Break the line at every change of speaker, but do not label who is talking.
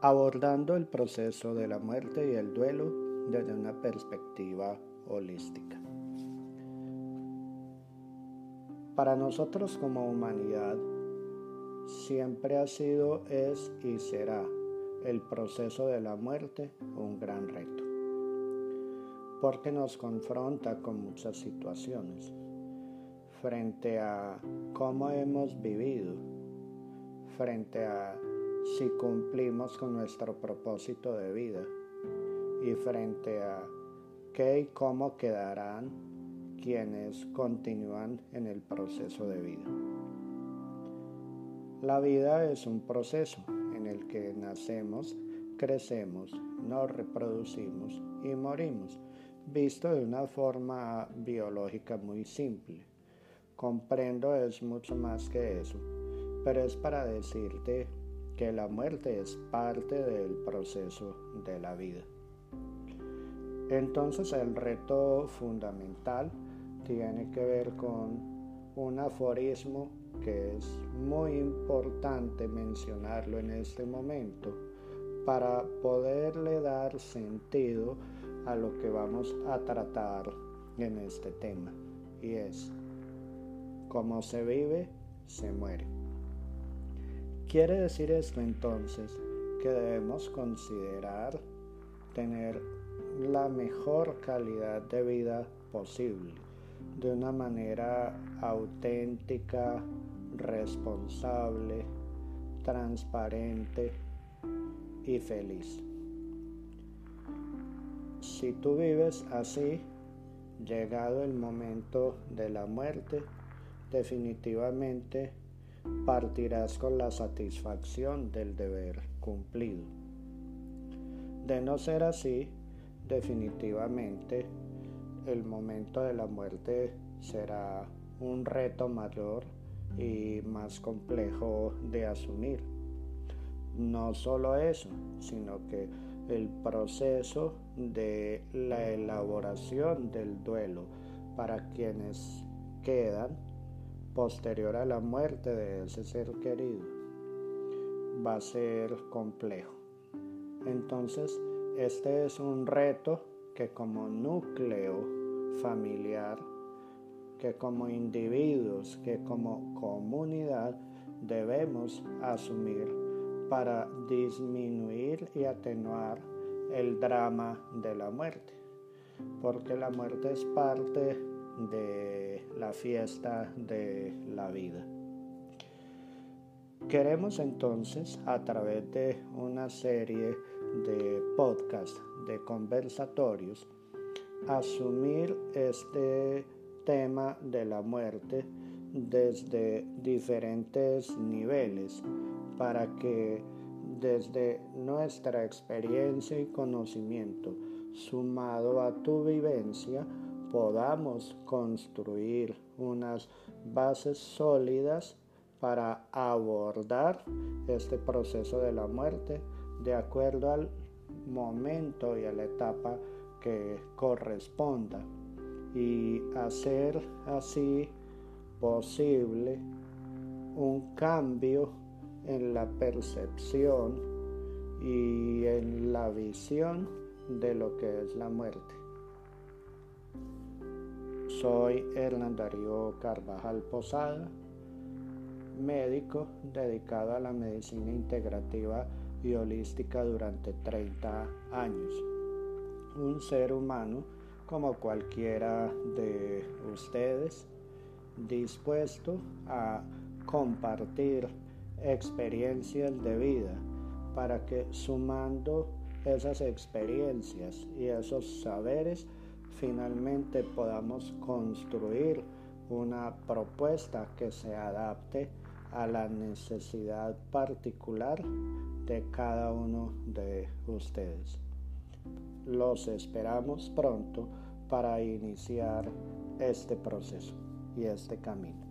abordando el proceso de la muerte y el duelo desde una perspectiva holística. Para nosotros como humanidad, siempre ha sido, es y será el proceso de la muerte un gran reto, porque nos confronta con muchas situaciones frente a cómo hemos vivido, frente a si cumplimos con nuestro propósito de vida y frente a qué y cómo quedarán quienes continúan en el proceso de vida. La vida es un proceso en el que nacemos, crecemos, nos reproducimos y morimos, visto de una forma biológica muy simple. Comprendo es mucho más que eso, pero es para decirte que la muerte es parte del proceso de la vida. Entonces el reto fundamental tiene que ver con un aforismo que es muy importante mencionarlo en este momento para poderle dar sentido a lo que vamos a tratar en este tema y es como se vive, se muere. Quiere decir esto entonces que debemos considerar tener la mejor calidad de vida posible, de una manera auténtica, responsable, transparente y feliz. Si tú vives así, llegado el momento de la muerte, definitivamente partirás con la satisfacción del deber cumplido. De no ser así, definitivamente el momento de la muerte será un reto mayor y más complejo de asumir. No solo eso, sino que el proceso de la elaboración del duelo para quienes quedan posterior a la muerte de ese ser querido va a ser complejo. Entonces, este es un reto que como núcleo familiar, que como individuos, que como comunidad debemos asumir para disminuir y atenuar el drama de la muerte. Porque la muerte es parte de la fiesta de la vida. Queremos entonces, a través de una serie de podcasts, de conversatorios, asumir este tema de la muerte desde diferentes niveles para que desde nuestra experiencia y conocimiento sumado a tu vivencia podamos construir unas bases sólidas para abordar este proceso de la muerte de acuerdo al momento y a la etapa que corresponda y hacer así posible un cambio en la percepción y en la visión de lo que es la muerte. Soy Hernán Darío Carvajal Posada, médico dedicado a la medicina integrativa y holística durante 30 años. Un ser humano como cualquiera de ustedes, dispuesto a compartir experiencias de vida para que sumando esas experiencias y esos saberes finalmente podamos construir una propuesta que se adapte a la necesidad particular de cada uno de ustedes. Los esperamos pronto para iniciar este proceso y este camino.